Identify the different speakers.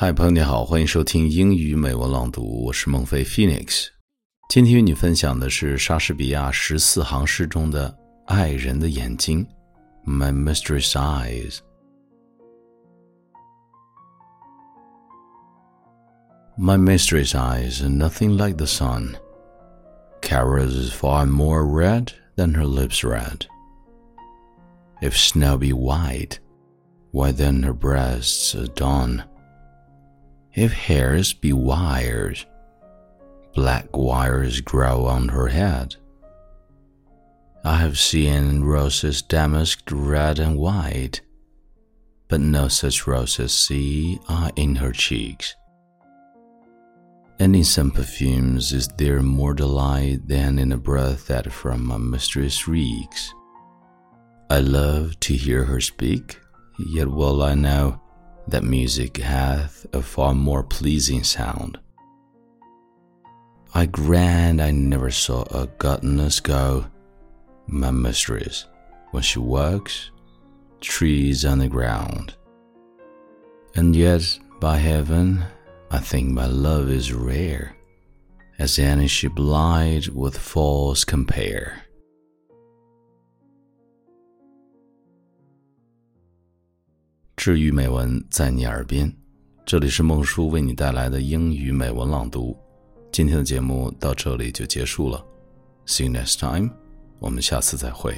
Speaker 1: 嗨，朋友你好，欢迎收听英语美文朗读，我是孟飞 Phoenix。今天与你分享的是莎士比亚十四行诗中的“爱人的眼睛 ”（My Mistress' Eyes）。My mistress' eyes are nothing like the sun. Cara's is far more red than her lips red. If snow be white, why then her breasts are dawn. If hairs be wires, black wires grow on her head. I have seen roses damasked red and white, but no such roses see I in her cheeks. And in some perfumes is there more delight than in a breath that from my mistress reeks. I love to hear her speak, yet well I know that music hath a far more pleasing sound. I grant I never saw a godless go, my mistress, when she works, trees on the ground. And yet, by heaven, I think my love is rare, as any she blind with false compare. 治愈美文在你耳边，这里是孟叔为你带来的英语美文朗读。今天的节目到这里就结束了，See you next time，我们下次再会。